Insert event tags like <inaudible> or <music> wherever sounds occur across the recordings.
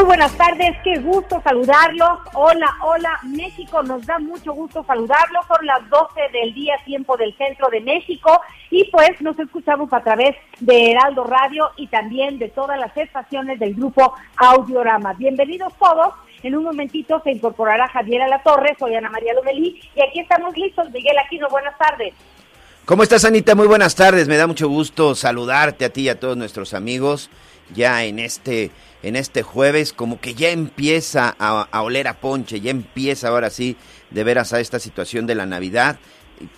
Muy buenas tardes, qué gusto saludarlos. Hola, hola, México, nos da mucho gusto saludarlos. Son las 12 del día, tiempo del centro de México. Y pues nos escuchamos a través de Heraldo Radio y también de todas las estaciones del grupo Audiorama. Bienvenidos todos. En un momentito se incorporará Javier Alatorre, soy Ana María Lomelí y aquí estamos listos. Miguel Aquino, buenas tardes. ¿Cómo estás, Anita? Muy buenas tardes. Me da mucho gusto saludarte a ti y a todos nuestros amigos ya en este, en este jueves, como que ya empieza a, a oler a ponche, ya empieza ahora sí de veras a esta situación de la Navidad.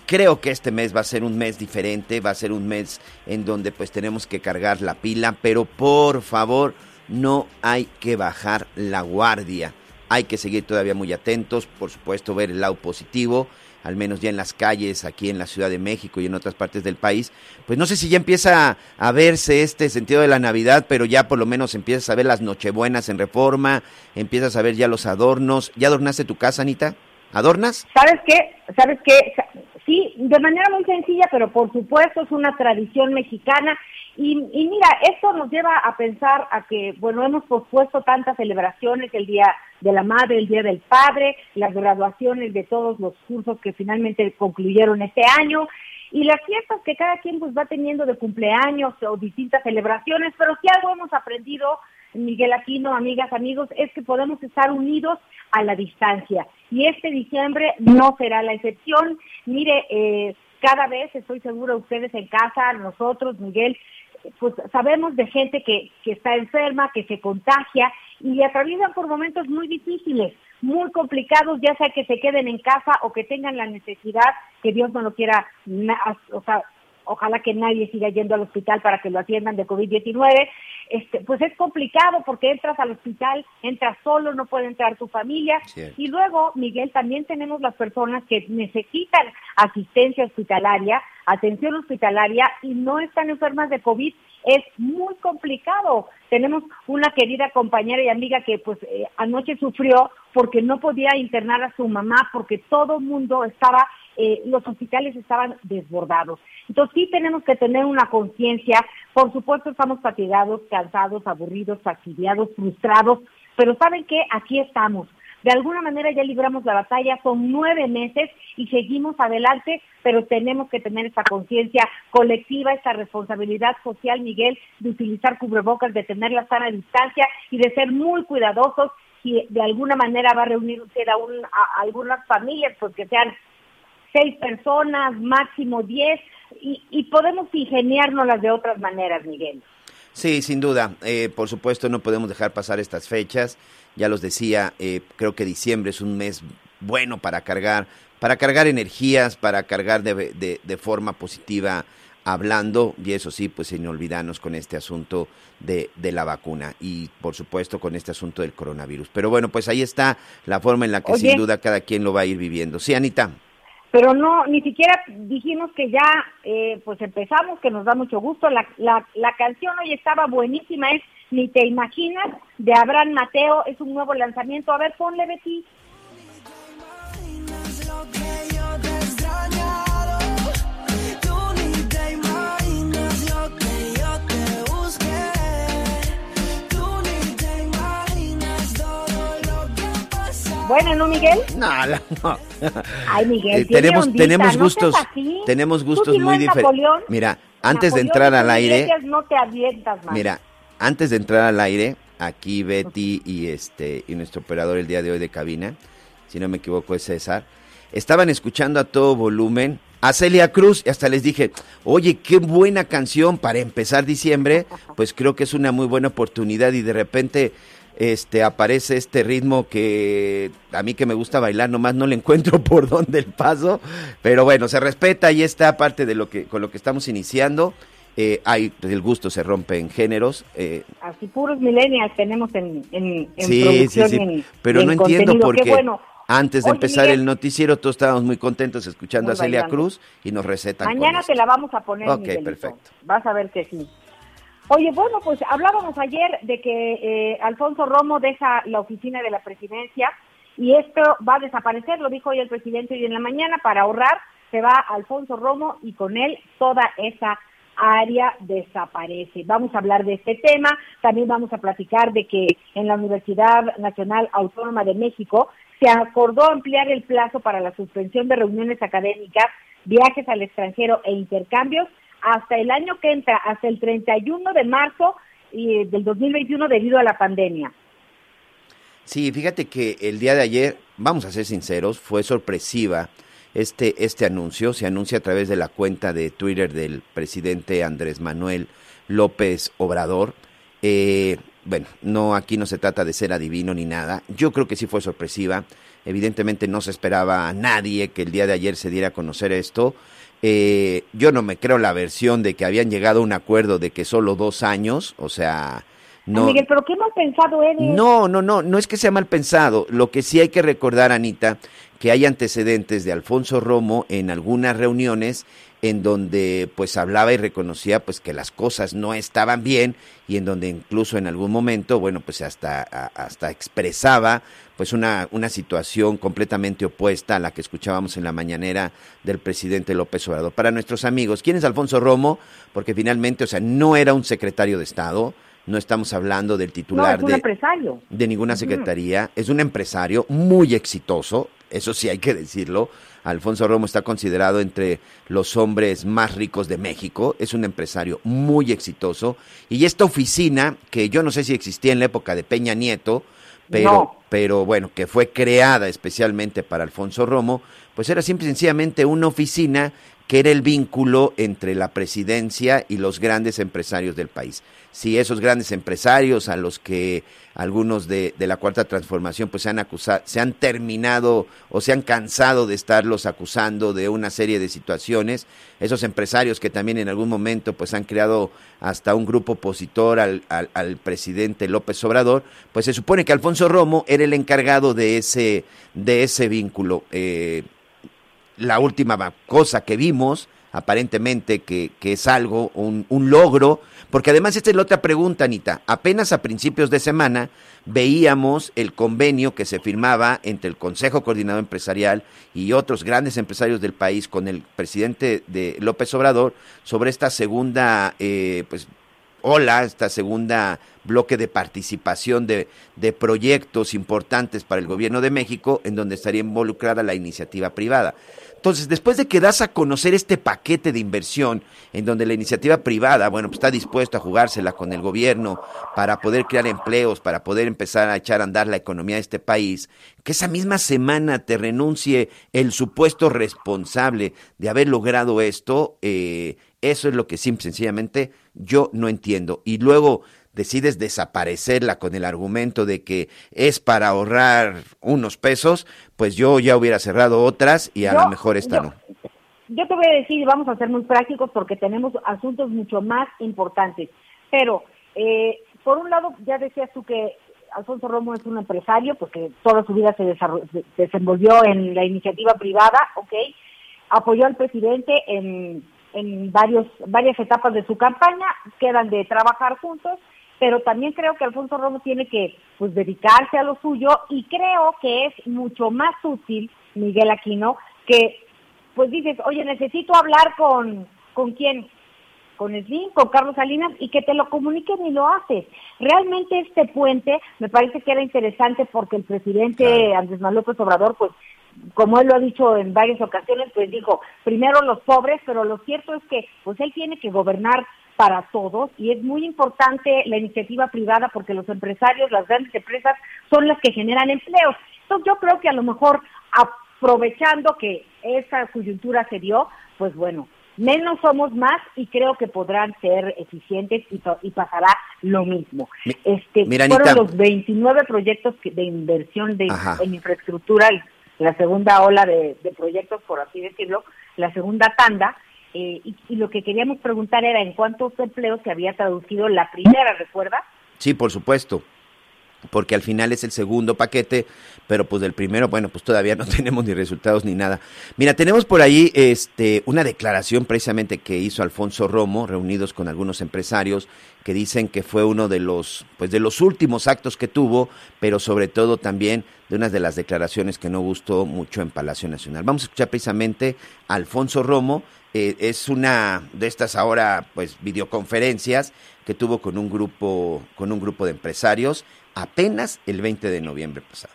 Creo que este mes va a ser un mes diferente, va a ser un mes en donde pues tenemos que cargar la pila, pero por favor no hay que bajar la guardia. Hay que seguir todavía muy atentos, por supuesto ver el lado positivo, al menos ya en las calles, aquí en la Ciudad de México y en otras partes del país. Pues no sé si ya empieza a verse este sentido de la Navidad, pero ya por lo menos empiezas a ver las Nochebuenas en reforma, empiezas a ver ya los adornos. ¿Ya adornaste tu casa, Anita? ¿Adornas? ¿Sabes qué? ¿Sabes qué? Sí, de manera muy sencilla, pero por supuesto es una tradición mexicana. Y, y mira, esto nos lleva a pensar a que, bueno, hemos pospuesto tantas celebraciones, el Día de la Madre, el Día del Padre, las graduaciones de todos los cursos que finalmente concluyeron este año, y las fiestas que cada quien pues va teniendo de cumpleaños o distintas celebraciones, pero si algo hemos aprendido, Miguel Aquino, amigas, amigos, es que podemos estar unidos a la distancia. Y este diciembre no será la excepción. Mire, eh, cada vez estoy segura ustedes en casa, nosotros, Miguel, pues sabemos de gente que, que está enferma, que se contagia y atraviesan por momentos muy difíciles, muy complicados, ya sea que se queden en casa o que tengan la necesidad, que Dios no lo quiera, o sea, ojalá que nadie siga yendo al hospital para que lo atiendan de COVID-19, este, pues es complicado porque entras al hospital, entras solo, no puede entrar tu familia. Cierto. Y luego, Miguel, también tenemos las personas que necesitan asistencia hospitalaria, atención hospitalaria y no están enfermas de COVID. Es muy complicado. Tenemos una querida compañera y amiga que pues eh, anoche sufrió porque no podía internar a su mamá porque todo el mundo estaba eh, los hospitales estaban desbordados. Entonces sí tenemos que tener una conciencia, por supuesto estamos fatigados, cansados, aburridos, fastidiados, frustrados, pero ¿saben qué? Aquí estamos. De alguna manera ya libramos la batalla, son nueve meses y seguimos adelante, pero tenemos que tener esta conciencia colectiva, esta responsabilidad social, Miguel, de utilizar cubrebocas, de tener la sana distancia y de ser muy cuidadosos si de alguna manera va a reunir usted a algunas familias, pues que sean seis personas, máximo diez, y, y podemos ingeniárnoslas de otras maneras, Miguel. Sí, sin duda. Eh, por supuesto, no podemos dejar pasar estas fechas. Ya los decía, eh, creo que diciembre es un mes bueno para cargar, para cargar energías, para cargar de, de- de forma positiva hablando, y eso sí, pues sin olvidarnos con este asunto de, de la vacuna y por supuesto con este asunto del coronavirus. Pero bueno, pues ahí está la forma en la que Oye. sin duda cada quien lo va a ir viviendo. Sí, Anita. Pero no, ni siquiera dijimos que ya, eh, pues empezamos, que nos da mucho gusto. La, la, la canción hoy estaba buenísima, es Ni te imaginas, de Abraham Mateo, es un nuevo lanzamiento. A ver, ponle, Betty. Buena, ¿no, Miguel? No, no. Ay, Miguel, Eh, tenemos ondita, tenemos no gustos tenemos gustos muy es diferentes. Mira, antes de entrar al aire, Iglesias, no te avientas, man. Mira, antes de entrar al aire, aquí Betty y este y nuestro operador el día de hoy de cabina, si no me equivoco es César, estaban escuchando a todo volumen a Celia Cruz y hasta les dije, oye, qué buena canción para empezar diciembre, pues creo que es una muy buena oportunidad y de repente este aparece este ritmo que a mí que me gusta bailar nomás no le encuentro <laughs> por dónde el paso pero bueno se respeta y está parte de lo que con lo que estamos iniciando eh, hay el gusto se rompe en géneros eh, Así puros millennials tenemos en, en, en sí sí producción sí en- pero no en entiendo por Qué bueno. antes de Oye, empezar Miguel, el noticiero todos estábamos muy contentos escuchando Muy a Celia bailando. Cruz y nos recetan Mañana te la vamos a poner, Ok, Miguelito. perfecto. Vas a ver que sí. Oye, bueno, pues hablábamos ayer de que eh, Alfonso Romo deja la oficina de la presidencia y esto va a desaparecer, lo dijo hoy el presidente hoy en la mañana, para ahorrar se va Alfonso Romo y con él toda esa área desaparece. Vamos a hablar de este tema, también vamos a platicar de que en la Universidad Nacional Autónoma de México se acordó ampliar el plazo para la suspensión de reuniones académicas, viajes al extranjero e intercambios hasta el año que entra, hasta el 31 de marzo y, del 2021 debido a la pandemia. Sí, fíjate que el día de ayer, vamos a ser sinceros, fue sorpresiva este, este anuncio. Se anuncia a través de la cuenta de Twitter del presidente Andrés Manuel López Obrador. Eh, bueno, no aquí no se trata de ser adivino ni nada. Yo creo que sí fue sorpresiva. Evidentemente no se esperaba a nadie que el día de ayer se diera a conocer esto. Eh, yo no me creo la versión de que habían llegado a un acuerdo de que solo dos años, o sea, no. Miguel, pero qué mal pensado eres. No, no, no, no es que sea mal pensado. Lo que sí hay que recordar, Anita, que hay antecedentes de Alfonso Romo en algunas reuniones en donde pues hablaba y reconocía pues que las cosas no estaban bien y en donde incluso en algún momento, bueno, pues hasta, a- hasta expresaba pues una, una situación completamente opuesta a la que escuchábamos en la mañanera del presidente López Obrador. Para nuestros amigos, ¿quién es Alfonso Romo? Porque finalmente, o sea, no era un secretario de Estado, no estamos hablando del no, titular es un de, empresario. de ninguna secretaría. Es un empresario muy exitoso, eso sí hay que decirlo. Alfonso Romo está considerado entre los hombres más ricos de México. Es un empresario muy exitoso. Y esta oficina, que yo no sé si existía en la época de Peña Nieto, pero, No. Pero bueno, que fue creada especialmente para Alfonso Romo, pues era simple y sencillamente una oficina que era el vínculo entre la presidencia y los grandes empresarios del país. Si esos grandes empresarios a los que algunos de, la cuarta transformación pues se han acusado, se han terminado o se han cansado de estarlos acusando de una serie de situaciones, esos empresarios que también en algún momento pues han creado hasta un grupo opositor al presidente López Obrador, pues se supone que Alfonso Romo era el encargado de ese, de ese vínculo. Eh, la última cosa que vimos, aparentemente que, que es algo, un, un logro, porque además esta es la otra pregunta, Anita. Apenas a principios de semana veíamos el convenio que se firmaba entre el Consejo Coordinador Empresarial y otros grandes empresarios del país con el presidente de López Obrador sobre esta segunda, eh, pues, ola, esta segunda bloque de participación de, de proyectos importantes para el gobierno de México, en donde estaría involucrada la iniciativa privada. Entonces, después de que das a conocer este paquete de inversión, en donde la iniciativa privada, bueno, pues está dispuesto a jugársela con el gobierno para poder crear empleos, para poder empezar a echar a andar la economía de este país, que esa misma semana te renuncie el supuesto responsable de haber logrado esto, eh, eso es lo que simple, sencillamente yo no entiendo. Y luego decides desaparecerla con el argumento de que es para ahorrar unos pesos, pues yo ya hubiera cerrado otras y a lo mejor esta yo- no. Yo te voy a decir, y vamos a ser muy prácticos porque tenemos asuntos mucho más importantes. Pero, eh, por un lado, ya decías tú que Alfonso Romo es un empresario, porque toda su vida se, se desenvolvió en la iniciativa privada, ¿ok? Apoyó al presidente en, en varios, varias etapas de su campaña, quedan de trabajar juntos, pero también creo que Alfonso Romo tiene que pues dedicarse a lo suyo y creo que es mucho más útil, Miguel Aquino, que pues dices, oye, necesito hablar con, ¿con quién? con Slim, con Carlos Salinas y que te lo comuniquen y lo haces. Realmente este puente me parece que era interesante porque el presidente Andrés Manuel López Obrador, pues como él lo ha dicho en varias ocasiones, pues dijo, primero los pobres, pero lo cierto es que pues él tiene que gobernar para todos y es muy importante la iniciativa privada porque los empresarios, las grandes empresas son las que generan empleos. Entonces yo creo que a lo mejor aprovechando que esa coyuntura se dio, pues bueno, menos somos más y creo que podrán ser eficientes y, y pasará lo mismo. Mi- Este, mira, fueron Anita. los 29 proyectos de inversión de, Ajá. en infraestructura, la segunda ola de, de proyectos, por así decirlo, la segunda tanda, eh, y, y lo que queríamos preguntar era en cuántos empleos se había traducido la primera, ¿recuerda? Sí, por supuesto. Porque al final es el segundo paquete, pero pues del primero, bueno, pues todavía no <laughs> tenemos ni resultados ni nada. Mira, tenemos por ahí este una declaración precisamente que hizo Alfonso Romo, reunidos con algunos empresarios, que dicen que fue uno de los, pues de los últimos actos que tuvo, pero sobre todo también de una de las declaraciones que no gustó mucho en Palacio Nacional. Vamos a escuchar precisamente a Alfonso Romo, eh, es una de estas ahora pues videoconferencias que tuvo con un grupo con un grupo de empresarios apenas el 20 de noviembre pasado.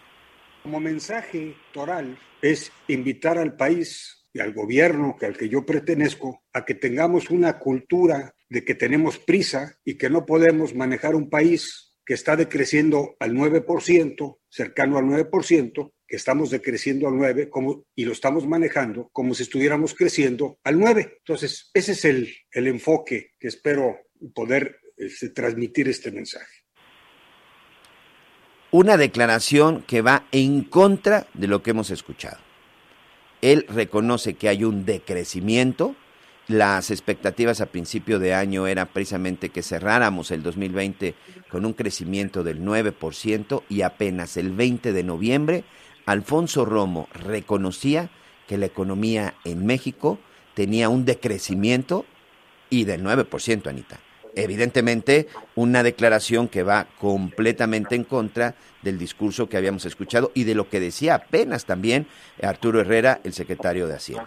Como mensaje toral es invitar al país y al gobierno que al que yo pertenezco a que tengamos una cultura de que tenemos prisa y que no podemos manejar un país que está decreciendo al 9%, cercano al 9%, que estamos decreciendo al 9 como, y lo estamos manejando como si estuviéramos creciendo al 9. Entonces, ese es el, el enfoque que espero poder este, transmitir este mensaje. Una declaración que va en contra de lo que hemos escuchado. Él reconoce que hay un decrecimiento. Las expectativas a principio de año eran precisamente que cerráramos el 2020 con un crecimiento del 9% y apenas el 20 de noviembre Alfonso Romo reconocía que la economía en México tenía un decrecimiento y del 9%, Anita. Evidentemente, una declaración que va completamente en contra del discurso que habíamos escuchado y de lo que decía apenas también Arturo Herrera, el secretario de Hacienda.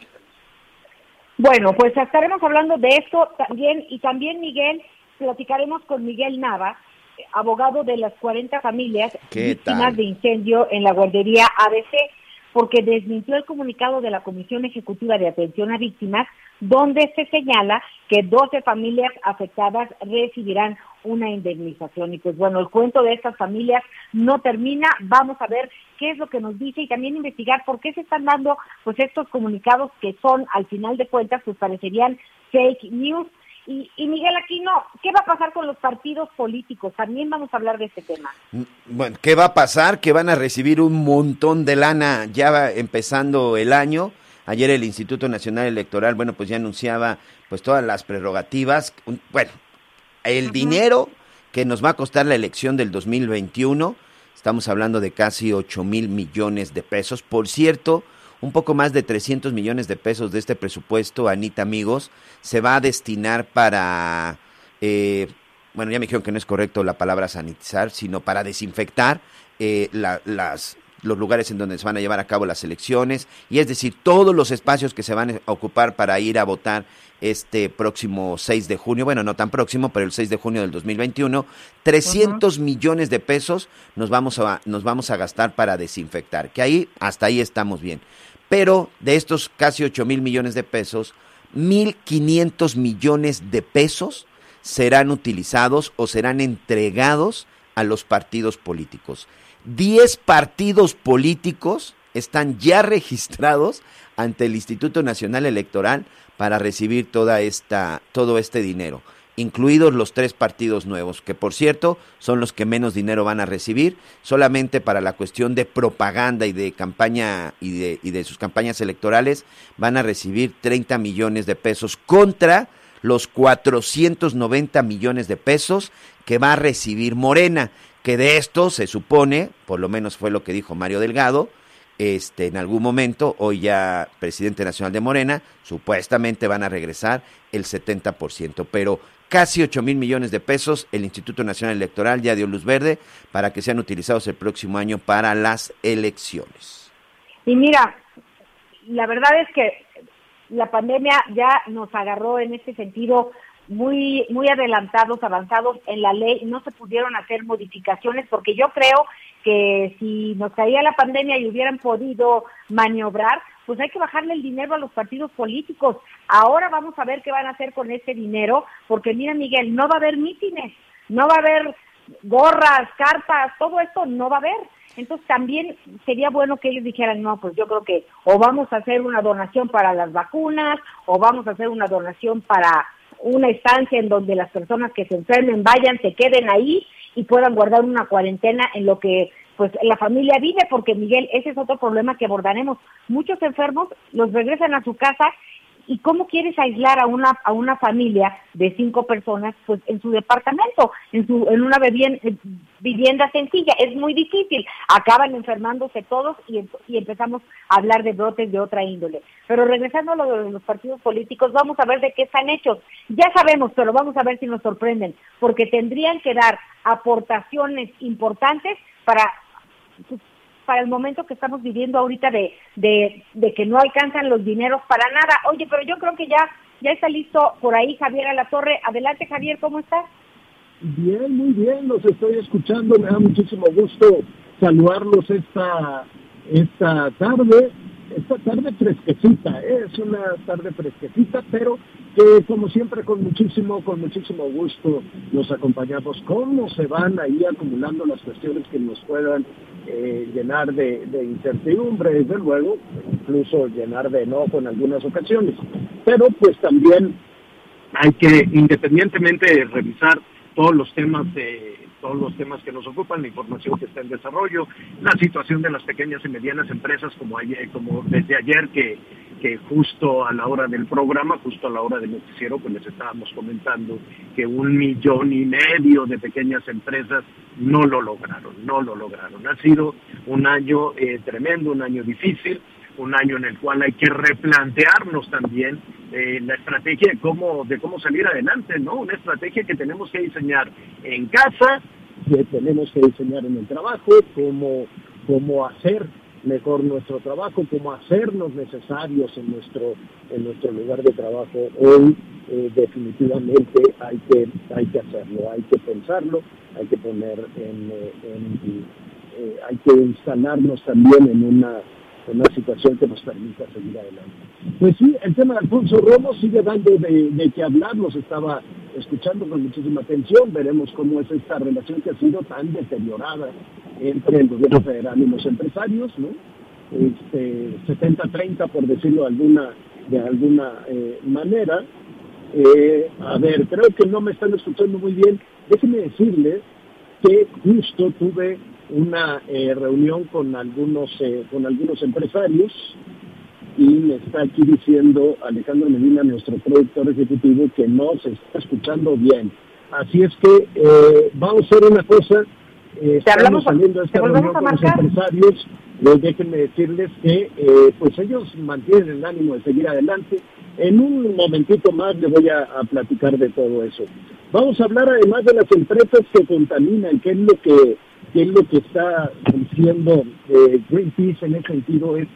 Bueno, pues estaremos hablando de esto también y también Miguel, platicaremos con Miguel Nava, abogado de las 40 familias ¿Qué víctimas tal? de incendio en la guardería ABC, porque desmintió el comunicado de la Comisión Ejecutiva de Atención a Víctimas, donde se señala que 12 familias afectadas recibirán una indemnización. Y pues bueno, el cuento de estas familias no termina. Vamos a ver qué es lo que nos dice y también investigar por qué se están dando pues estos comunicados que son, al final de cuentas, pues parecerían fake news. Y, y Miguel Aquino, ¿qué va a pasar con los partidos políticos? También vamos a hablar de este tema. Bueno, ¿qué va a pasar? Que van a recibir un montón de lana ya empezando el año. Ayer el Instituto Nacional Electoral, bueno, pues ya anunciaba pues todas las prerrogativas. Un- Bueno, el dinero que nos va a costar la elección del 2021, estamos hablando de casi 8 mil millones de pesos. Por cierto, un poco más de 300 millones de pesos de este presupuesto, Anita, amigos, se va a destinar para, eh, bueno, ya me dijeron que no es correcto la palabra sanitizar, sino para desinfectar eh, la- las los lugares en donde se van a llevar a cabo las elecciones, y es decir, todos los espacios que se van a ocupar para ir a votar este próximo 6 de junio, bueno, no tan próximo, pero el 6 de junio del 2021, 300 millones de pesos nos vamos, a, nos vamos a gastar para desinfectar, que ahí, hasta ahí estamos bien. Pero de estos casi 8 mil millones de pesos, 1.500 millones de pesos serán utilizados o serán entregados a los partidos políticos. 10 partidos políticos están ya registrados ante el Instituto Nacional Electoral para recibir toda esta, todo este dinero, incluidos los tres partidos nuevos, que por cierto son los que menos dinero van a recibir, solamente para la cuestión de propaganda y de campaña y de, y de sus campañas electorales van a recibir 30 millones de pesos contra los 490 millones de pesos que va a recibir Morena, que de esto se supone, por lo menos fue lo que dijo Mario Delgado, este, en algún momento, hoy ya presidente nacional de Morena, supuestamente van a regresar el 70%, pero casi 8 mil millones de pesos, el Instituto Nacional Electoral ya dio luz verde para que sean utilizados el próximo año para las elecciones. Y mira, la verdad es que la pandemia ya nos agarró en este sentido muy muy adelantados, avanzados en la ley, no se pudieron hacer modificaciones porque yo creo que si nos caía la pandemia y hubieran podido maniobrar, pues hay que bajarle el dinero a los partidos políticos. Ahora vamos a ver qué van a hacer con ese dinero, porque mira Miguel, no va a haber mítines, no va a haber gorras, cartas, todo esto no va a haber. Entonces también sería bueno que ellos dijeran, no, pues yo creo que o vamos a hacer una donación para las vacunas, o vamos a hacer una donación para una estancia en donde las personas que se enfermen vayan, se queden ahí y puedan guardar una cuarentena en lo que pues la familia vive, porque Miguel, ese es otro problema que abordaremos. Muchos enfermos los regresan a su casa ¿Y cómo quieres aislar a una a una familia de cinco personas pues en su departamento, en su en una vivienda, vivienda sencilla? Es muy difícil. Acaban enfermándose todos y, y empezamos a hablar de brotes de otra índole. Pero regresando a lo de los partidos políticos, vamos a ver de qué están hechos. Ya sabemos, pero vamos a ver si nos sorprenden, porque tendrían que dar aportaciones importantes para para el momento que estamos viviendo ahorita de, de, que no alcanzan los dineros para nada. Oye, pero yo creo que ya, ya está listo por ahí Javier a la torre. Adelante Javier, ¿cómo estás? Bien, muy bien, los estoy escuchando, me da muchísimo gusto saludarlos esta, esta tarde esta tarde fresquecita, ¿eh? es una tarde fresquecita, pero que como siempre con muchísimo, con muchísimo gusto nos acompañamos. ¿Cómo se van ahí acumulando las cuestiones que nos puedan eh, llenar de, de, incertidumbre, desde luego, incluso llenar de enojo en algunas ocasiones? Pero pues también hay que, independientemente de revisar todos los temas de todos los temas que nos ocupan, la información que está en desarrollo, la situación de las pequeñas y medianas empresas, como, ayer, como desde ayer que, que justo a la hora del programa, justo a la hora del noticiero, pues les estábamos comentando que un millón y medio de pequeñas empresas no lo lograron, no lo lograron. Ha sido un año eh, tremendo, un año difícil, un año en el cual hay que replantearnos también eh, la estrategia de cómo, de cómo salir adelante, ¿no? Una estrategia que tenemos que diseñar en casa, que tenemos que diseñar en el trabajo, cómo, cómo hacer mejor nuestro trabajo, cómo hacernos necesarios en nuestro, en nuestro lugar de trabajo. Hoy eh, definitivamente hay que, hay que hacerlo, hay que pensarlo, hay que poner en, eh, eh, hay que instalarnos también en una una situación que nos permita seguir adelante. Pues sí, el tema de Alfonso Romo sigue dando de, de que hablar, nos estaba escuchando con muchísima atención, veremos cómo es esta relación que ha sido tan deteriorada entre el gobierno federal y los empresarios, ¿no? Este, 70-30 por decirlo de alguna, de alguna eh, manera. Eh, a ver, creo que no me están escuchando muy bien. Déjenme decirles que justo tuve una eh, reunión con algunos eh, con algunos empresarios y me está aquí diciendo Alejandro Medina, nuestro productor ejecutivo, que no se está escuchando bien. Así es que eh, vamos a hacer una cosa. Eh, estamos saliendo a esta reunión con los empresarios. Les déjenme decirles que eh, pues ellos mantienen el ánimo de seguir adelante. En un momentito más les voy a, a platicar de todo eso. Vamos a hablar además de las empresas que contaminan, qué es lo que qué es lo que está diciendo eh, Greenpeace en ese sentido es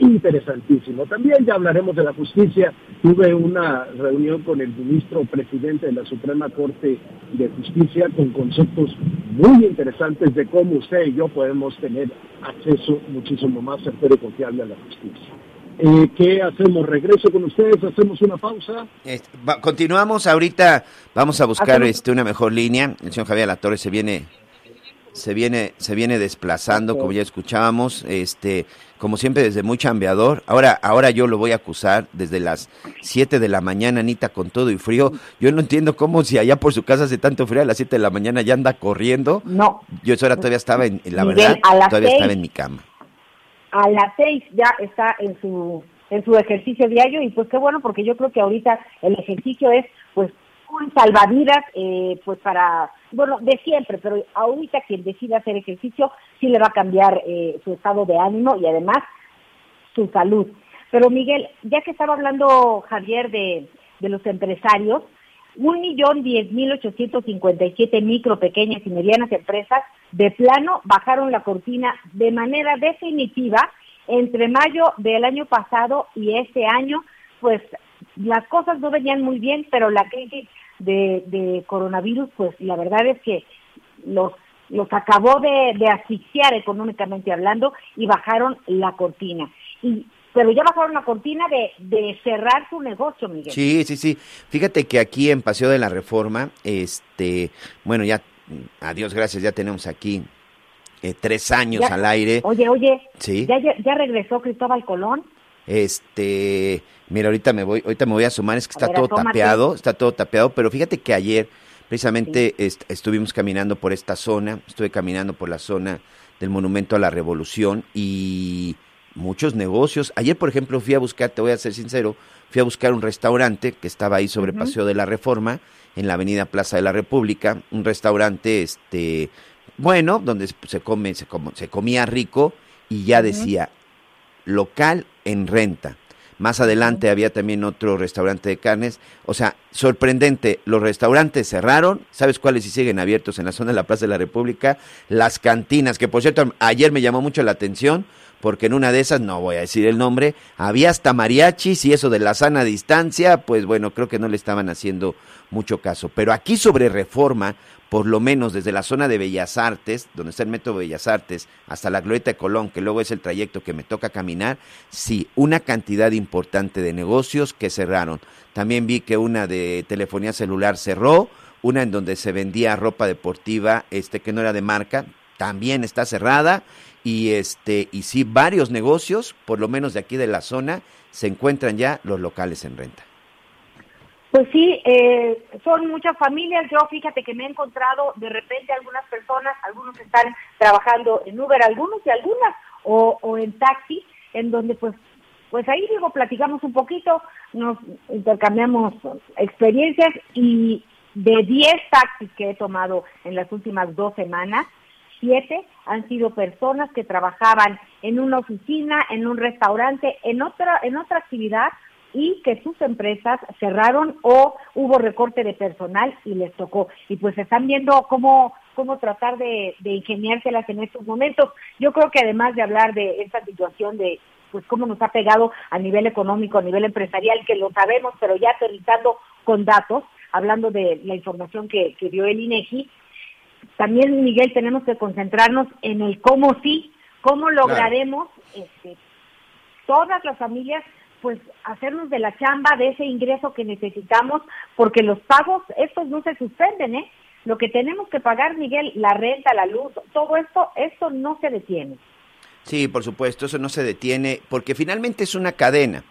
interesantísimo. También ya hablaremos de la justicia. Tuve una reunión con el ministro presidente de la Suprema Corte de Justicia con conceptos muy interesantes de cómo usted y yo podemos tener acceso muchísimo más certero y confiable a la justicia. Eh, ¿Qué hacemos? ¿Regreso con ustedes? ¿Hacemos una pausa? Este, va, continuamos ahorita, vamos a buscar este, una mejor línea. El señor Javier Latorre se viene se viene se viene desplazando como ya escuchábamos este como siempre desde muy chambeador. Ahora ahora yo lo voy a acusar desde las 7 de la mañana Anita con todo y frío. Yo no entiendo cómo si allá por su casa hace tanto frío a las 7 de la mañana ya anda corriendo. No. Yo eso ahora todavía estaba en la verdad todavía estaba en mi cama. A las 6 ya está en su en su ejercicio diario y pues qué bueno porque yo creo que ahorita el ejercicio es pues un salvavidas eh, pues para bueno, de siempre, pero ahorita quien decida hacer ejercicio sí le va a cambiar eh, su estado de ánimo y además su salud. Pero Miguel, ya que estaba hablando Javier de, de los empresarios, un millón diez mil ochocientos cincuenta y siete micro, pequeñas y medianas empresas de plano bajaron la cortina de manera definitiva entre mayo del año pasado y este año, pues las cosas no venían muy bien, pero la crisis de, de coronavirus, pues la verdad es que los los acabó de, de asfixiar económicamente hablando y bajaron la cortina. Y pero ya bajaron la cortina de, de cerrar su negocio, Miguel. Sí, sí, sí. Fíjate que aquí en Paseo de la Reforma, este, bueno, ya, a Dios gracias, ya tenemos aquí eh, tres años Ya- al aire. Oye, oye, Sí. ¿ya, ya, ya regresó Cristóbal Colón? Este, mira, ahorita me voy, ahorita me voy a sumar, es que está ver, todo tapeado, está todo tapeado, pero fíjate que ayer precisamente est- estuvimos caminando por esta zona, estuve caminando por la zona del Monumento a la Revolución y muchos negocios. Ayer, por ejemplo, fui a buscar, te voy a ser sincero, fui a buscar un restaurante que estaba ahí sobre Paseo de la Reforma, en la Avenida Plaza de la República, un restaurante, este, bueno, donde se come, se, como- se comía rico y ya decía local en renta. Más adelante había también otro restaurante de carnes. O sea, sorprendente, los restaurantes cerraron. ¿Sabes cuáles sí siguen abiertos en la zona de la Plaza de la República? Las cantinas, que por cierto, ayer me llamó mucho la atención, porque en una de esas, no voy a decir el nombre, había hasta mariachis y eso de la sana distancia, pues bueno, creo que no le estaban haciendo mucho caso. Pero aquí sobre reforma, por lo menos desde la zona de Bellas Artes, donde está el Metro Bellas Artes, hasta la Glorieta de Colón, que luego es el trayecto que me toca caminar, sí, una cantidad importante de negocios que cerraron. También vi que una de telefonía celular cerró, una en donde se vendía ropa deportiva, este que no era de marca, también está cerrada y este y sí varios negocios, por lo menos de aquí de la zona, se encuentran ya los locales en renta. Pues sí, eh, son muchas familias. Yo fíjate que me he encontrado de repente algunas personas, algunos están trabajando en Uber, algunos y algunas, o, o en taxi, en donde pues pues ahí digo, platicamos un poquito, nos intercambiamos experiencias y de 10 taxis que he tomado en las últimas dos semanas, siete han sido personas que trabajaban en una oficina, en un restaurante, en otra, en otra actividad y que sus empresas cerraron o hubo recorte de personal y les tocó. Y pues están viendo cómo, cómo tratar de, de ingeniárselas en estos momentos. Yo creo que además de hablar de esta situación de pues cómo nos ha pegado a nivel económico, a nivel empresarial, que lo sabemos, pero ya aterrizando con datos, hablando de la información que, que dio el INEGI, también, Miguel, tenemos que concentrarnos en el cómo sí, cómo lograremos este, todas las familias pues hacernos de la chamba de ese ingreso que necesitamos porque los pagos estos no se suspenden, ¿eh? Lo que tenemos que pagar, Miguel, la renta, la luz, todo esto, esto no se detiene. Sí, por supuesto, eso no se detiene porque finalmente es una cadena.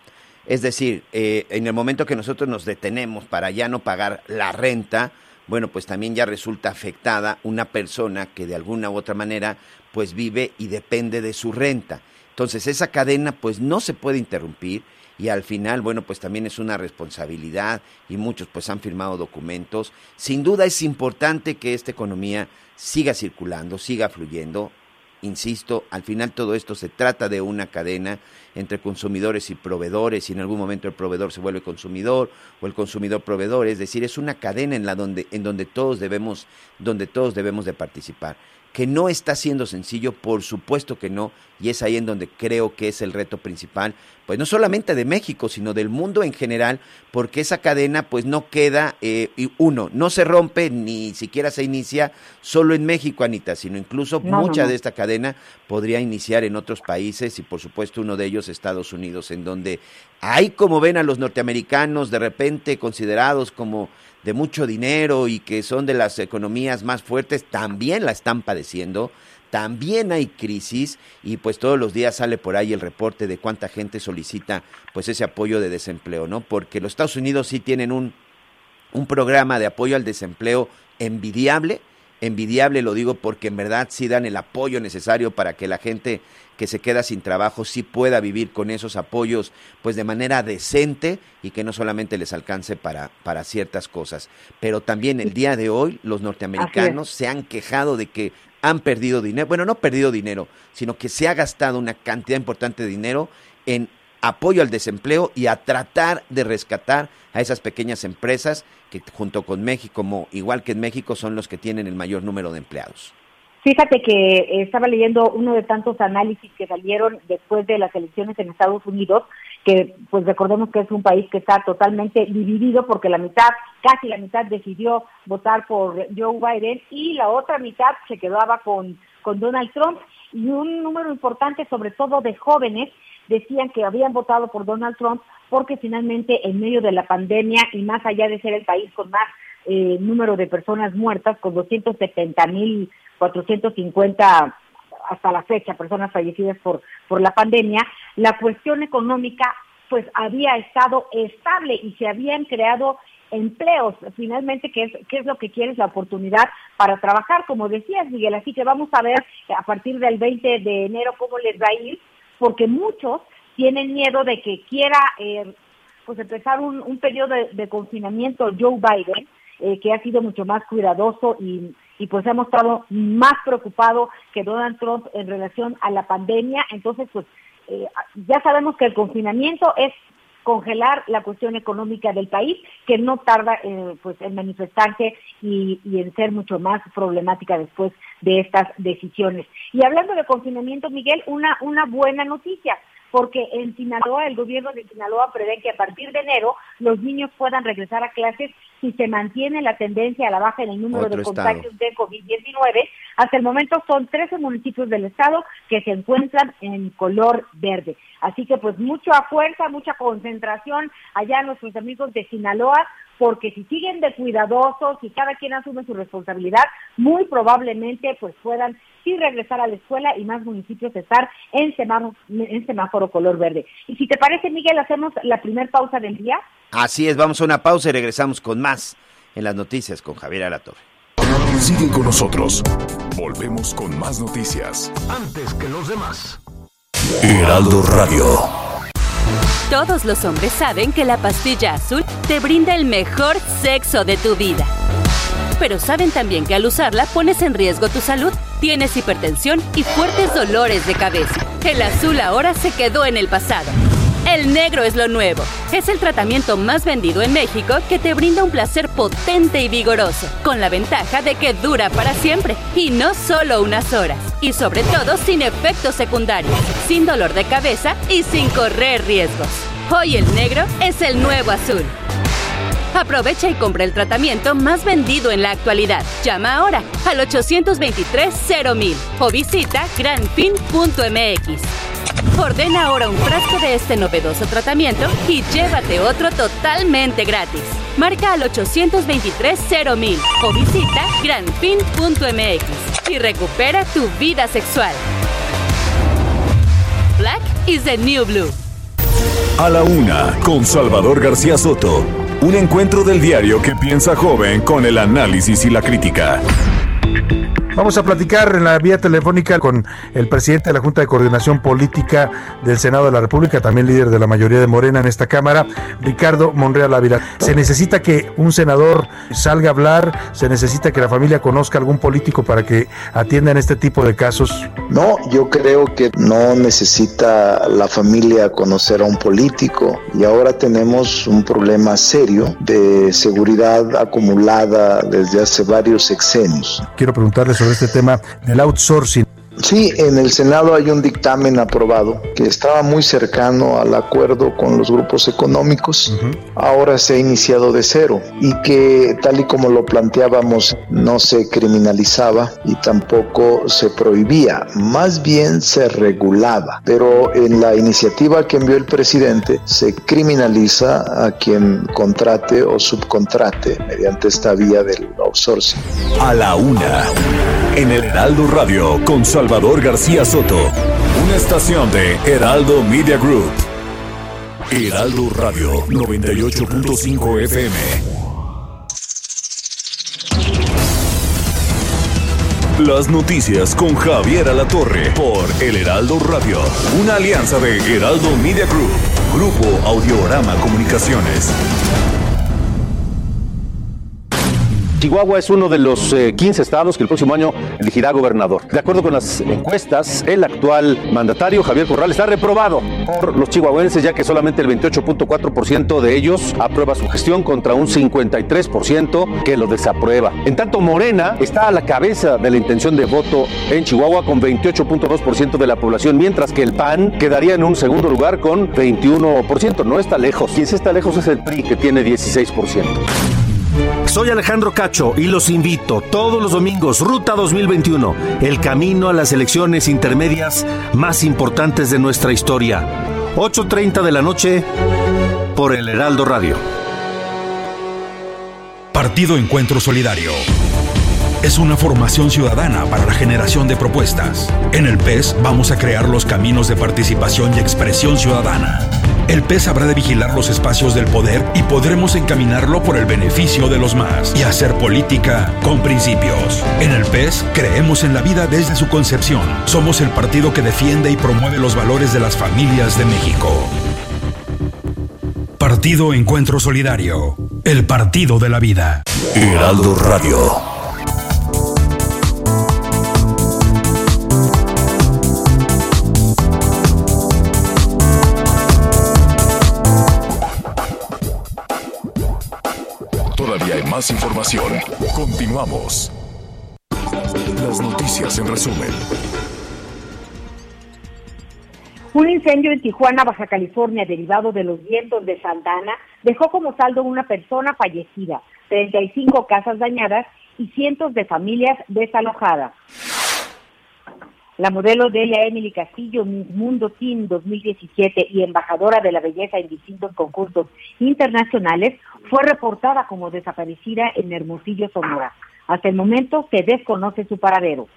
Es decir, eh, en el momento que nosotros nos detenemos para ya no pagar la renta, bueno, pues también ya resulta afectada una persona que de alguna u otra manera pues vive y depende de su renta. Entonces esa cadena pues no se puede interrumpir y al final, bueno, pues también es una responsabilidad y muchos pues han firmado documentos. Sin duda es importante que esta economía siga circulando, siga fluyendo. Insisto, al final todo esto se trata de una cadena entre consumidores y proveedores y en algún momento el proveedor se vuelve consumidor o el consumidor proveedor, es decir, es una cadena en la donde en donde todos debemos donde todos debemos de participar. Que no está siendo sencillo, por supuesto que no, y es ahí en donde creo que es el reto principal, pues no solamente de México, sino del mundo en general, porque esa cadena pues no queda, eh, y uno, no se rompe ni siquiera se inicia solo en México, Anita, sino incluso No, no, mucha no. de esta cadena podría iniciar en otros países y por supuesto uno de ellos Estados Unidos, en donde hay como ven a los norteamericanos de repente considerados como de mucho dinero y que son de las economías más fuertes, también la están padeciendo, también hay crisis y pues todos los días sale por ahí el reporte de cuánta gente solicita pues ese apoyo de desempleo, ¿no? Porque los Estados Unidos sí tienen un, un programa de apoyo al desempleo envidiable, envidiable lo digo porque en verdad sí dan el apoyo necesario para que la gente que se queda sin trabajo sí pueda vivir con esos apoyos pues de manera decente y que no solamente les alcance para, para ciertas cosas. Pero también el día de hoy los norteamericanos se han quejado de que han perdido dinero, bueno, no perdido dinero, sino que se ha gastado una cantidad importante de dinero en apoyo al desempleo y a tratar de rescatar a esas pequeñas empresas que junto con México, como igual que en México, son los que tienen el mayor número de empleados. Fíjate que eh, estaba leyendo uno de tantos análisis que salieron después de las elecciones en Estados Unidos que pues recordemos que es un país que está totalmente dividido porque la mitad, casi la mitad decidió votar por Joe Biden y la otra mitad se quedaba con, con Donald Trump y un número importante sobre todo de jóvenes decían que habían votado por Donald Trump porque finalmente en medio de la pandemia y más allá de ser el país con más eh, número de personas muertas, con 270 mil 450 hasta la fecha personas fallecidas por, por la pandemia, la cuestión económica pues había estado estable y se habían creado empleos, finalmente, ¿qué es, qué es lo que quieres? La oportunidad para trabajar, como decías, Miguel. Así que vamos a ver a partir del 20 de enero cómo les va a ir, porque muchos tienen miedo de que quiera eh, pues empezar un, un periodo de, confinamiento Joe Biden, eh, que ha sido mucho más cuidadoso y, y pues ha mostrado más preocupado que Donald Trump en relación a la pandemia. Entonces, pues eh, ya sabemos que el confinamiento es congelar la cuestión económica del país, que no tarda eh, pues en manifestarse y, y, en ser mucho más problemática después de estas decisiones. Y hablando de confinamiento, Miguel, una, una buena noticia porque en Sinaloa, el gobierno de Sinaloa prevé que a partir de enero los niños puedan regresar a clases si se mantiene la tendencia a la baja en el número Otro de estado. contagios de COVID-19. Hasta el momento son 13 municipios del estado que se encuentran en color verde. Así que pues mucha fuerza, mucha concentración allá nuestros amigos de Sinaloa, porque si siguen de cuidadosos y cada quien asume su responsabilidad, muy probablemente pues puedan sí regresar a la escuela y más municipios estar en semáforo, en semáforo color verde. Y si te parece, Miguel, hacemos la primer pausa del día. Así es, vamos a una pausa y regresamos con más en las noticias con Javier Alatorre. Sigue con nosotros. Volvemos con más noticias. Antes que los demás. Heraldo Radio. Todos los hombres saben que la pastilla azul te brinda el mejor sexo de tu vida. Pero saben también que al usarla pones en riesgo tu salud, tienes hipertensión y fuertes dolores de cabeza. El azul ahora se quedó en el pasado. El negro es lo nuevo. Es el tratamiento más vendido en México que te brinda un placer potente y vigoroso, con la ventaja de que dura para siempre y no solo unas horas. Y sobre todo sin efectos secundarios, sin dolor de cabeza y sin correr riesgos. Hoy el negro es el nuevo azul. Aprovecha y compra el tratamiento más vendido en la actualidad. Llama ahora al 823-0000 o visita granfin.mx. Ordena ahora un frasco de este novedoso tratamiento y llévate otro totalmente gratis. Marca al 823-0000 o visita granfin.mx y recupera tu vida sexual. Black is the new blue. A la una, con Salvador García Soto. Un encuentro del diario que piensa joven con el análisis y la crítica. Vamos a platicar en la vía telefónica con el presidente de la Junta de Coordinación Política del Senado de la República, también líder de la mayoría de Morena en esta Cámara, Ricardo Monreal Ávila. Se necesita que un senador salga a hablar, se necesita que la familia conozca algún político para que atiendan este tipo de casos. No, yo creo que no necesita la familia conocer a un político y ahora tenemos un problema serio de seguridad acumulada desde hace varios sexenios. Quiero preguntarle sobre este tema del outsourcing. Sí, en el Senado hay un dictamen aprobado que estaba muy cercano al acuerdo con los grupos económicos. Uh -huh. Ahora se ha iniciado de cero y que tal y como lo planteábamos no se criminalizaba y tampoco se prohibía, más bien se regulaba. Pero en la iniciativa que envió el presidente se criminaliza a quien contrate o subcontrate mediante esta vía del outsourcing. A la una, en el Heraldo Radio con Salvador García Soto, una estación de Heraldo Media Group. Heraldo Radio 98.5 FM. Las noticias con Javier Alatorre por El Heraldo Radio, una alianza de Heraldo Media Group, Grupo Audiorama Comunicaciones. Chihuahua es uno de los 15 estados que el próximo año elegirá gobernador. De acuerdo con las encuestas, el actual mandatario Javier Corral está reprobado por los chihuahuenses ya que solamente el 28.4% de ellos aprueba su gestión contra un 53% que lo desaprueba. En tanto, Morena está a la cabeza de la intención de voto en Chihuahua con 28.2% de la población, mientras que el PAN quedaría en un segundo lugar con 21%. No está lejos. Quien sí está lejos es el PRI, que tiene 16%. Soy Alejandro Cacho y los invito todos los domingos, Ruta 2021, el camino a las elecciones intermedias más importantes de nuestra historia. 8.30 de la noche por el Heraldo Radio. Partido Encuentro Solidario. Es una formación ciudadana para la generación de propuestas. En el PES vamos a crear los caminos de participación y expresión ciudadana. El PES habrá de vigilar los espacios del poder y podremos encaminarlo por el beneficio de los más y hacer política con principios. En el PES creemos en la vida desde su concepción. Somos el partido que defiende y promueve los valores de las familias de México. Partido Encuentro Solidario. El partido de la vida. Heraldo Radio. Continuamos. Las noticias en resumen. Un incendio en Tijuana, Baja California, derivado de los vientos de Santana, dejó como saldo una persona fallecida, 35 casas dañadas y cientos de familias desalojadas. La modelo Delia Emily Castillo, Miss Mundo Team 2017 y embajadora de la belleza en distintos concursos internacionales, fue reportada como desaparecida en Hermosillo, Sonora. Hasta el momento se desconoce su paradero.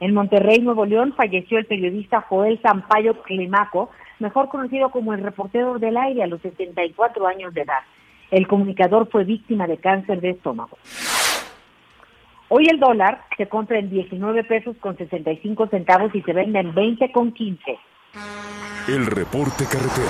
En Monterrey, Nuevo León, falleció el periodista Joel Sampaio Climaco, mejor conocido como el reportero del aire a los 74 años de edad. El comunicador fue víctima de cáncer de estómago. Hoy el dólar se compra en 19 pesos con 65 centavos y se vende en 20 con 15. El reporte carretero.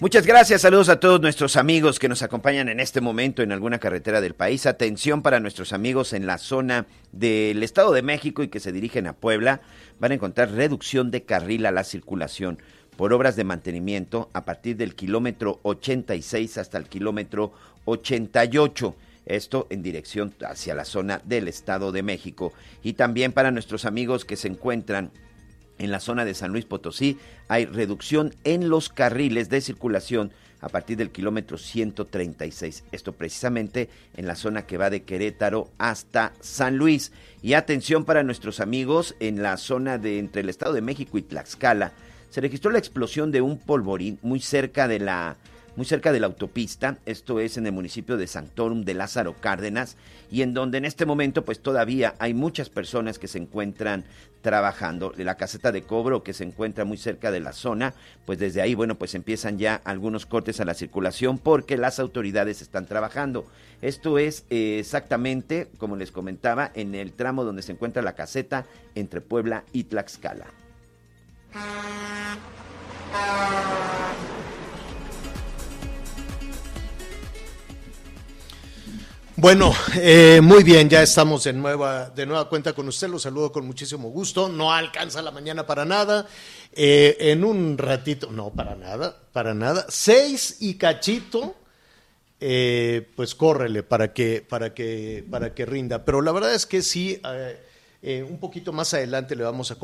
Muchas gracias, saludos a todos nuestros amigos que nos acompañan en este momento en alguna carretera del país. Atención para nuestros amigos en la zona del Estado de México y que se dirigen a Puebla. Van a encontrar reducción de carril a la circulación por obras de mantenimiento a partir del kilómetro 86 hasta el kilómetro 88. Esto en dirección hacia la zona del Estado de México. Y también para nuestros amigos que se encuentran en la zona de San Luis Potosí hay reducción en los carriles de circulación a partir del kilómetro 136. Esto precisamente en la zona que va de Querétaro hasta San Luis. Y atención para nuestros amigos en la zona de entre el Estado de México y Tlaxcala. Se registró la explosión de un polvorín muy cerca de la muy cerca de la autopista, esto es en el municipio de Sanctorum de Lázaro Cárdenas, y en donde en este momento pues todavía hay muchas personas que se encuentran trabajando. La caseta de cobro que se encuentra muy cerca de la zona, pues desde ahí, bueno, pues empiezan ya algunos cortes a la circulación porque las autoridades están trabajando. Esto es eh, exactamente, como les comentaba, en el tramo donde se encuentra la caseta entre Puebla y Tlaxcala. Bueno, eh, muy bien, ya estamos de nueva, de nueva cuenta con usted, lo saludo con muchísimo gusto, no alcanza la mañana para nada, eh, en un ratito, no, para nada, para nada, seis y cachito, eh, pues córrele para que, para, que, para que rinda, pero la verdad es que sí... un poquito más adelante le vamos a,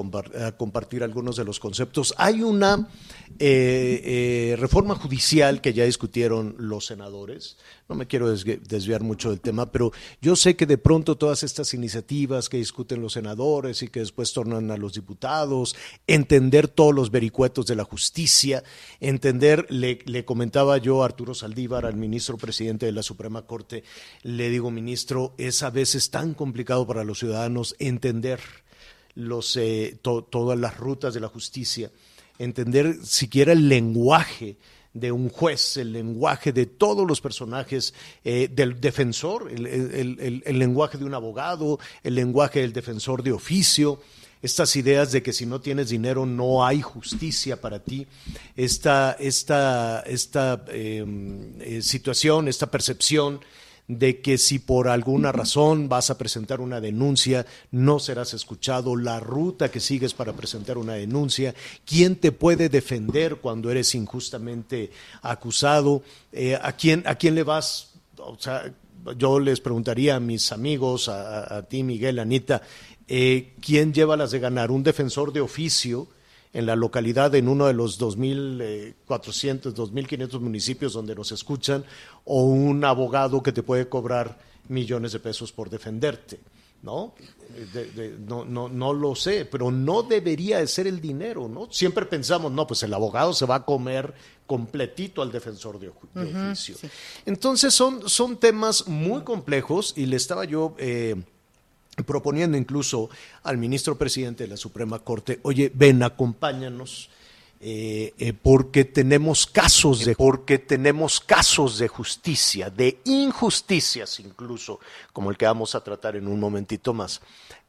a, compartir algunos de los conceptos. Hay una eh, eh, reforma judicial que ya discutieron los senadores. No me quiero desviar mucho del tema, pero yo sé que de pronto todas estas iniciativas que discuten los senadores y que después tornan a los diputados, entender todos los vericuetos de la justicia, entender, le, le comentaba yo a Arturo Saldívar, al ministro presidente de la Suprema Corte, le digo, ministro, es a veces tan complicado para los ciudadanos entender los, eh, to, todas las rutas de la justicia, entender siquiera el lenguaje de un juez, el lenguaje de todos los personajes eh, del defensor, el, lenguaje de un abogado, el lenguaje del defensor de oficio, estas ideas de que si no tienes dinero no hay justicia para ti, esta, esta, esta em, eh, situación, esta percepción de que si por alguna razón vas a presentar una denuncia, no serás escuchado, la ruta que sigues para presentar una denuncia, quién te puede defender cuando eres injustamente acusado, eh, ¿a, quién, a quién le vas, o sea, yo les preguntaría a mis amigos, a, ti Miguel, Anita, eh, ¿quién lleva las de ganar? ¿Un defensor de oficio? En la localidad, en uno de los 2.400, 2.500 municipios donde nos escuchan, o un abogado que te puede cobrar millones de pesos por defenderte. ¿no? De, de, no, no, no lo sé, pero no debería de ser el dinero, ¿no? Siempre pensamos, no, pues el abogado se va a comer completito al defensor de, oficio. sí. Entonces son, son temas muy complejos y le estaba yo eh, proponiendo incluso al ministro presidente de la Suprema Corte, oye, ven, acompáñanos. eh, eh, porque tenemos casos de porque tenemos casos de justicia, de injusticias incluso, como el que vamos a tratar en un momentito más,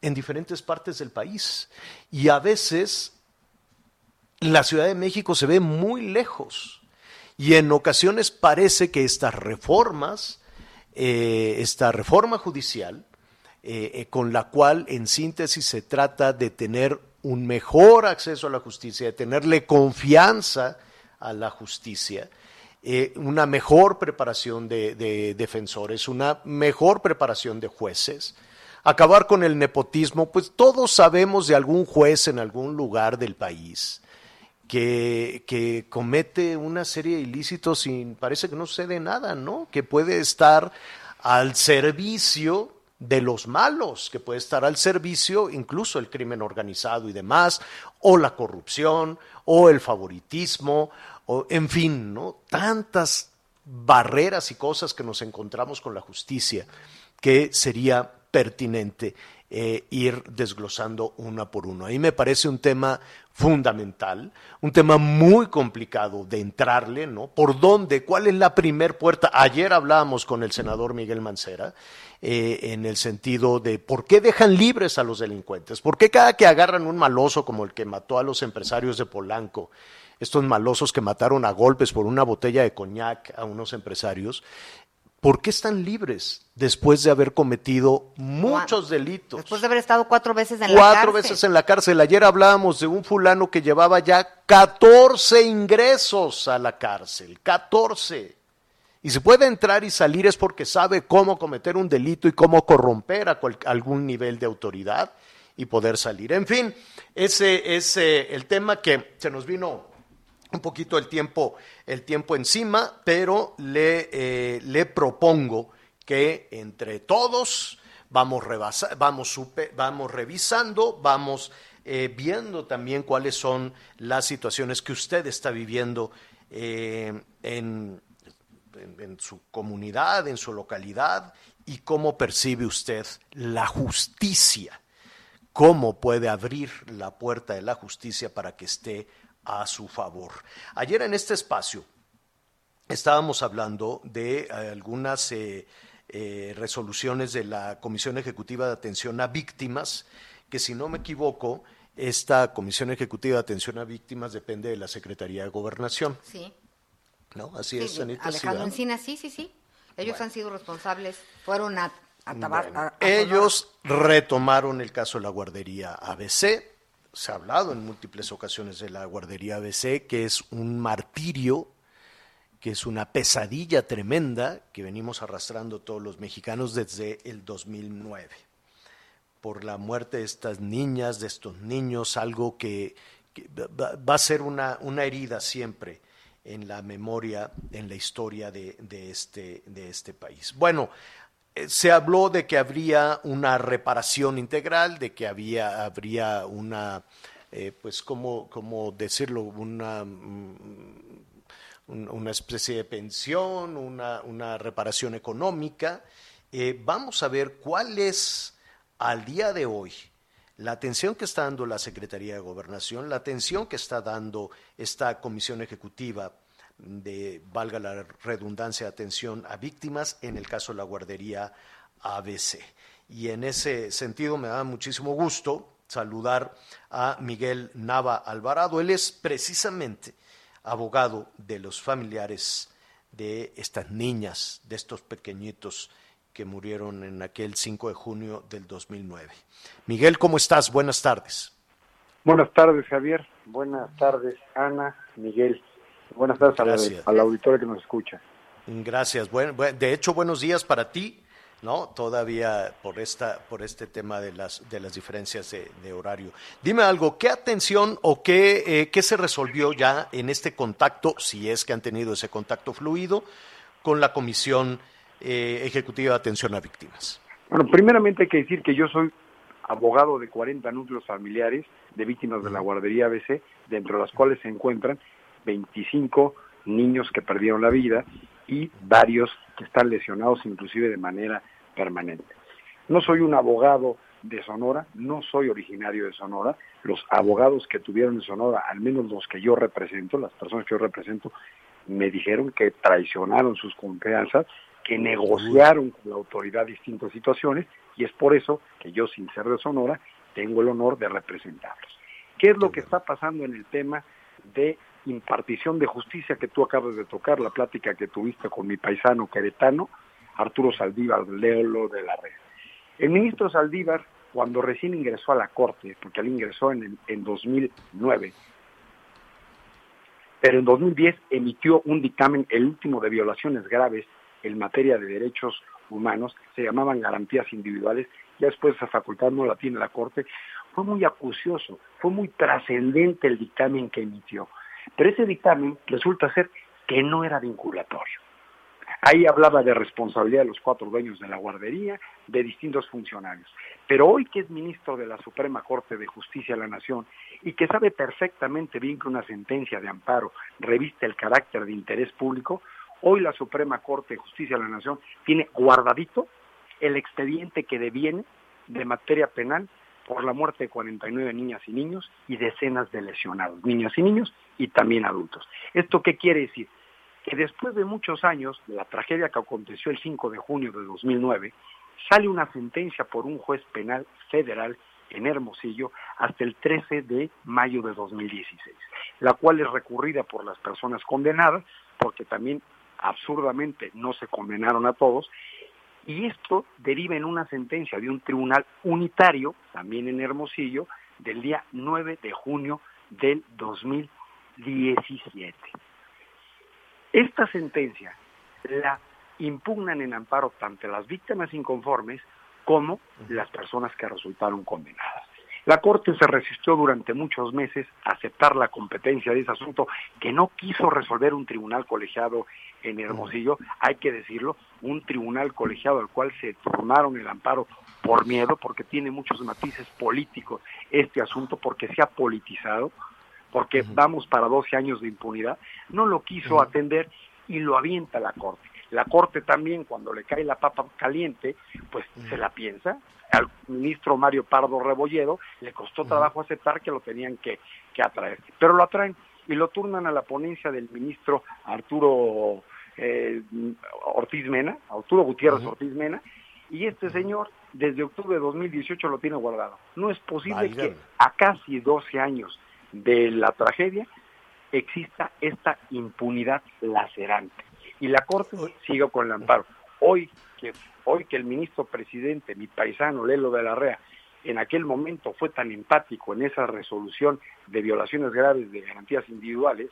en diferentes partes del país. Y a veces la Ciudad de México se ve muy lejos. Y en ocasiones parece que estas reformas, eh, esta reforma judicial, eh, eh, con la cual en síntesis se trata de tener un mejor acceso a la justicia, de tenerle confianza a la justicia, eh, una mejor preparación de, de defensores, una mejor preparación de jueces, acabar con el nepotismo, pues todos sabemos de algún juez en algún lugar del país que, que comete una serie de ilícitos y parece que no sucede nada, ¿no? Que puede estar al servicio de los malos, que puede estar al servicio incluso el crimen organizado y demás, o la corrupción, o el favoritismo, o en fin, ¿no? Tantas barreras y cosas que nos encontramos con la justicia que sería pertinente eh, ir desglosando una por uno. Ahí me parece un tema fundamental, un tema muy complicado de entrarle, ¿no? ¿Por dónde? ¿Cuál es la primer puerta? Ayer hablábamos con el senador Miguel Mancera eh, en el sentido de por qué dejan libres a los delincuentes, por qué cada que agarran un maloso como el que mató a los empresarios de Polanco, estos malosos que mataron a golpes por una botella de coñac a unos empresarios, ¿por qué están libres después de haber cometido muchos delitos? Después de haber estado cuatro veces en la Cuatro cárcel. veces en la cárcel. Ayer hablábamos de un fulano que llevaba ya 14 ingresos a la cárcel. 14. Y se puede entrar y salir es porque sabe cómo cometer un delito y cómo corromper a cual- algún nivel de autoridad y poder salir. En fin, ese es el tema que se nos vino un poquito el tiempo, el tiempo encima, pero le, eh, le propongo que entre todos vamos, vamos, vamos revisando, vamos eh, viendo también cuáles son las situaciones que usted está viviendo eh, en, en- en su comunidad, en su localidad, y cómo percibe usted la justicia. Cómo puede abrir la puerta de la justicia para que esté a su favor. Ayer en este espacio estábamos hablando de eh, algunas eh, eh, resoluciones de la Comisión Ejecutiva de Atención a Víctimas, que si no me equivoco, esta Comisión Ejecutiva de Atención a Víctimas depende de la Secretaría de Gobernación. Sí. ¿No? Así Sí, es, Anita. Alejandro. Encina, sí, sí, sí. Ellos han sido responsables, fueron a, a. Bueno, ellos retomaron el caso de la guardería ABC. Se ha hablado en múltiples ocasiones de la guardería ABC, que es un martirio, que es una pesadilla tremenda que venimos arrastrando todos los mexicanos desde el 2009. Por la muerte de estas niñas, de estos niños, algo que, va, a ser una, una herida siempre en la memoria, en la historia de, de este, de este país. Bueno, se habló de que habría una reparación integral, de que había, habría una, eh, pues, ¿cómo, cómo decirlo? Una, mm, un- una especie de pensión, una, una reparación económica. Eh, vamos a ver cuál es al día de hoy la atención que está dando la Secretaría de Gobernación, la atención que está dando esta comisión ejecutiva de, valga la redundancia, atención a víctimas, en el caso de la guardería ABC. Y en ese sentido me da muchísimo gusto saludar a Miguel Nava Alvarado. Él es precisamente abogado de los familiares de estas niñas, de estos pequeñitos que murieron en aquel 5 de junio del 2009. Miguel, ¿cómo estás? Buenas tardes. Buenas tardes, Javier. Buenas tardes, Ana, Miguel. Buenas tardes al, Gracias. al auditorio que nos escucha. Gracias. Buen- buen- de hecho, buenos días para ti, ¿no? Todavía por esta, por este tema de las de las diferencias de, de horario. Dime algo, ¿qué atención o qué, eh, qué se resolvió ya en este contacto, si es que han tenido ese contacto fluido, con la Comisión eh, Ejecutiva de Atención a Víctimas? Bueno, primeramente hay que decir que yo soy abogado de 40 núcleos familiares de víctimas de la guardería ABC, dentro de las cuales se encuentran 25 niños que perdieron la vida y varios que están lesionados inclusive de manera permanente. No soy un abogado de Sonora, no soy originario de Sonora. Los abogados que tuvieron en Sonora, al menos los que yo represento, las personas que yo represento, me dijeron que traicionaron sus confianzas, que negociaron con la autoridad distintas situaciones y es por eso que yo, sin ser de Sonora, tengo el honor de representarlos. ¿Qué es lo que está pasando en el tema de impartición de justicia que tú acabas de tocar, la plática que tuviste con mi paisano queretano, Arturo Saldívar Leolo de la Red? El ministro Saldívar, cuando recién ingresó a la Corte, porque él ingresó en, el- en 2009, pero en 2010 emitió un dictamen, el último de violaciones graves en materia de derechos humanos, se llamaban garantías individuales, ya después esa facultad no la tiene la Corte, fue muy acucioso, fue muy trascendente el dictamen que emitió. Pero ese dictamen resulta ser que no era vinculatorio. Ahí hablaba de responsabilidad de los cuatro dueños de la guardería, de distintos funcionarios. Pero hoy que es ministro de la Suprema Corte de Justicia de la Nación y que sabe perfectamente bien que una sentencia de amparo reviste el carácter de interés público, hoy la Suprema Corte de Justicia de la Nación tiene guardadito el expediente que deviene de materia penal por la muerte de 49 niñas y niños y decenas de lesionados, niñas y niños y también adultos. ¿Esto qué quiere decir? Que después de muchos años de la tragedia que aconteció el 5 de junio de 2009, sale una sentencia por un juez penal federal en Hermosillo hasta el 13 de mayo de 2016, la cual es recurrida por las personas condenadas, porque también absurdamente no se condenaron a todos, y esto deriva en una sentencia de un tribunal unitario, también en Hermosillo, del día 9 de junio del 2017. Esta sentencia la impugnan en amparo tanto las víctimas inconformes como las personas que resultaron condenadas. La Corte se resistió durante muchos meses a aceptar la competencia de ese asunto que no quiso resolver un tribunal colegiado en Hermosillo, hay que decirlo, un tribunal colegiado al cual se formaron el amparo por miedo, porque tiene muchos matices políticos este asunto, porque se ha politizado, porque vamos para 12 años de impunidad, no lo quiso atender y lo avienta la Corte. La Corte también, cuando le cae la papa caliente, pues se la piensa. Al ministro Mario Pardo Rebolledo le costó trabajo aceptar que lo tenían que, que atraer, pero lo atraen y lo turnan a la ponencia del ministro Arturo eh, Ortiz Mena, Arturo Gutiérrez Ortiz Mena, y este señor desde octubre de 2018 lo tiene guardado. No es posible que a casi 12 años de la tragedia exista esta impunidad lacerante. Y la Corte sigue con el amparo. Hoy que, hoy que el ministro presidente, mi paisano Lelo de la Rea, en aquel momento fue tan empático en esa resolución de violaciones graves de garantías individuales,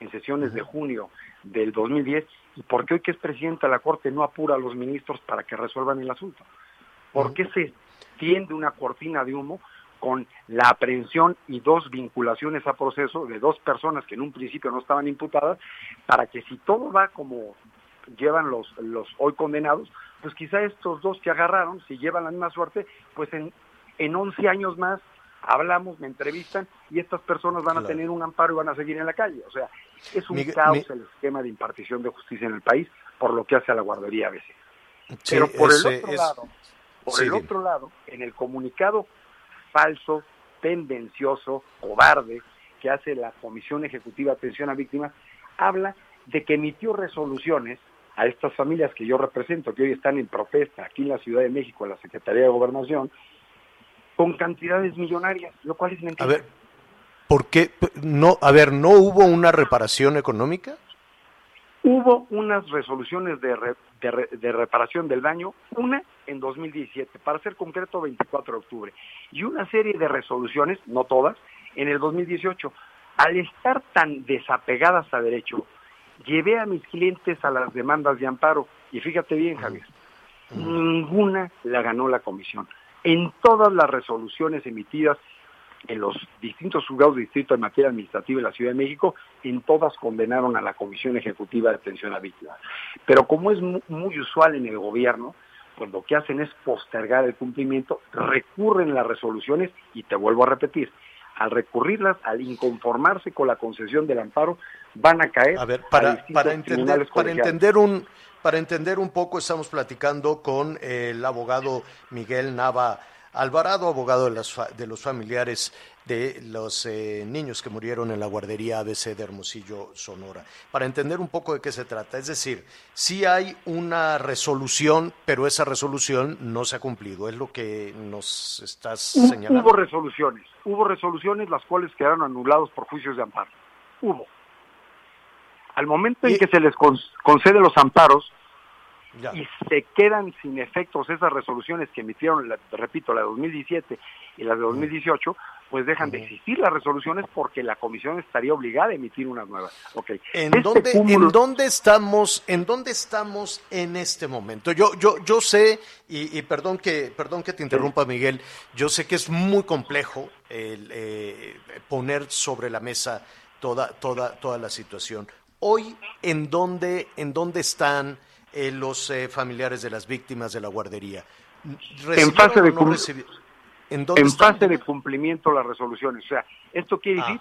en sesiones de junio del 2010, y por qué hoy que es presidente de la Corte no apura a los ministros para que resuelvan el asunto. ¿Por qué se tiende una cortina de humo con la aprehensión y dos vinculaciones a proceso de dos personas que en un principio no estaban imputadas, para que si todo va como llevan los, los hoy condenados, pues quizá estos dos que agarraron, si llevan la misma suerte, pues en, en 11 años más hablamos, me entrevistan y estas personas van a Claro. tener un amparo y van a seguir en la calle. O sea, es un Miguel- caos mi- el esquema de impartición de justicia en el país por lo que hace a la guardería ABC. Sí, Pero por el otro es- lado, por sí, el otro lado, en el comunicado falso, tendencioso, cobarde que hace la Comisión Ejecutiva de Atención a Víctimas, habla de que emitió resoluciones a estas familias que yo represento, que hoy están en protesta aquí en la Ciudad de México, en la Secretaría de Gobernación, con cantidades millonarias, lo cual es mentira. A ver, ¿por qué? No, a ver, ¿no hubo una reparación económica? Hubo unas resoluciones de, re- de re- de reparación del daño, una en 2017, para ser concreto 24 de octubre, y una serie de resoluciones, no todas, en el 2018. Al estar tan desapegadas a derecho, llevé a mis clientes a las demandas de amparo, y fíjate bien, Javier, ninguna la ganó la comisión. En todas las resoluciones emitidas en los distintos juzgados de distrito en materia administrativa de la Ciudad de México, en todas condenaron a la Comisión Ejecutiva de Atención a Víctimas. Pero como es mu- muy usual en el gobierno, pues lo que hacen es postergar el cumplimiento, recurren las resoluciones y te vuelvo a repetir, al recurrirlas, al inconformarse con la concesión del amparo, van a caer A ver, para, para entender, para entender un, para entender un poco, estamos platicando con el abogado Miguel Nava Alvarado, abogado de, las de los familiares de los eh, niños que murieron en la guardería ABC de Hermosillo, Sonora. Para entender un poco de qué se trata, es decir, sí hay una resolución, pero esa resolución no se ha cumplido, es lo que nos estás señalando. Hubo resoluciones, hubo resoluciones las cuales quedaron anulados por juicios de amparo. Hubo. Al momento en que se les con- concede los amparos Ya. y se quedan sin efectos esas resoluciones que emitieron, la- repito, la de 2017 y la de 2018, pues dejan de existir las resoluciones porque la comisión estaría obligada a emitir unas nuevas. Okay. ¿En, Este dónde, cúmulo- ¿En dónde estamos? ¿En dónde estamos en este momento? Yo, yo, yo sé y, y perdón que, perdón que te interrumpa, Miguel. Yo sé que es muy complejo el, eh, poner sobre la mesa toda, toda, toda la situación. Hoy, ¿en dónde, en dónde están eh, los eh, familiares de las víctimas de la guardería? en ¿Recibieron fase de no ¿En fase de cumplimiento las resoluciones. O sea, esto quiere decir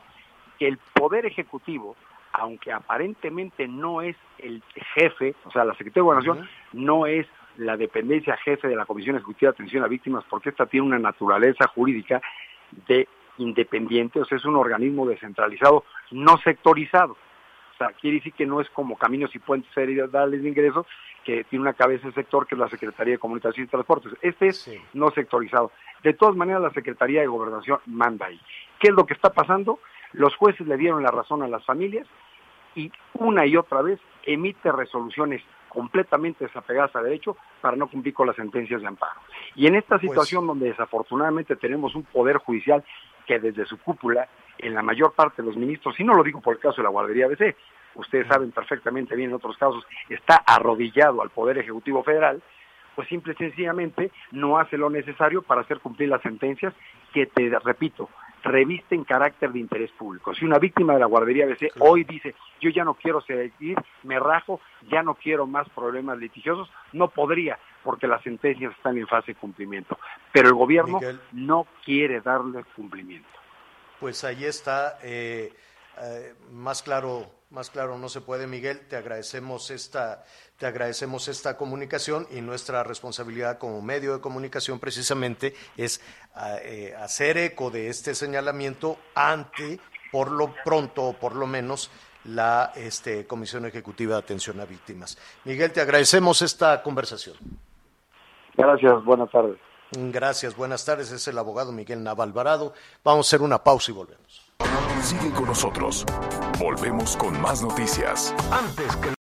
que el Poder Ejecutivo, aunque aparentemente no es el jefe, o sea, la Secretaría de Gobernación no es la dependencia jefe de la Comisión Ejecutiva de Atención a Víctimas, porque esta tiene una naturaleza jurídica de independiente, o sea, es un organismo descentralizado, no sectorizado. Sea, quiere decir que no es como Caminos y Puentes Federales de Ingreso, que tiene una cabeza de sector que es la Secretaría de Comunicación y Transportes. Este es no sectorizado. De todas maneras, la Secretaría de Gobernación manda ahí. ¿Qué es lo que está pasando? Los jueces le dieron la razón a las familias y una y otra vez emite resoluciones completamente desapegadas a derecho para no cumplir con las sentencias de amparo. Y en esta situación donde desafortunadamente tenemos un poder judicial que desde su cúpula, en la mayor parte de los ministros, y no lo digo por el caso de la guardería ABC, ustedes saben perfectamente bien en otros casos, está arrodillado al Poder Ejecutivo Federal, pues simple y sencillamente no hace lo necesario para hacer cumplir las sentencias que, te repito, revisten carácter de interés público. Si una víctima de la guardería ABC hoy dice, yo ya no quiero seguir, me rajo, ya no quiero más problemas litigiosos, no podría, porque las sentencias están en fase de cumplimiento. Pero el gobierno Miguel. no quiere darle cumplimiento. Pues ahí está, eh, eh, más claro, más claro no se puede, Miguel. Te agradecemos esta, te agradecemos esta comunicación y nuestra responsabilidad como medio de comunicación precisamente es ah, eh, hacer eco de este señalamiento ante, por lo pronto o por lo menos, la este, Comisión Ejecutiva de Atención a Víctimas. Miguel, te agradecemos esta conversación. Gracias, buenas tardes. Gracias, buenas tardes. Es el abogado Miguel Navalvarado. Vamos a hacer una pausa y volvemos. Sigue con nosotros. Volvemos con más noticias. Antes que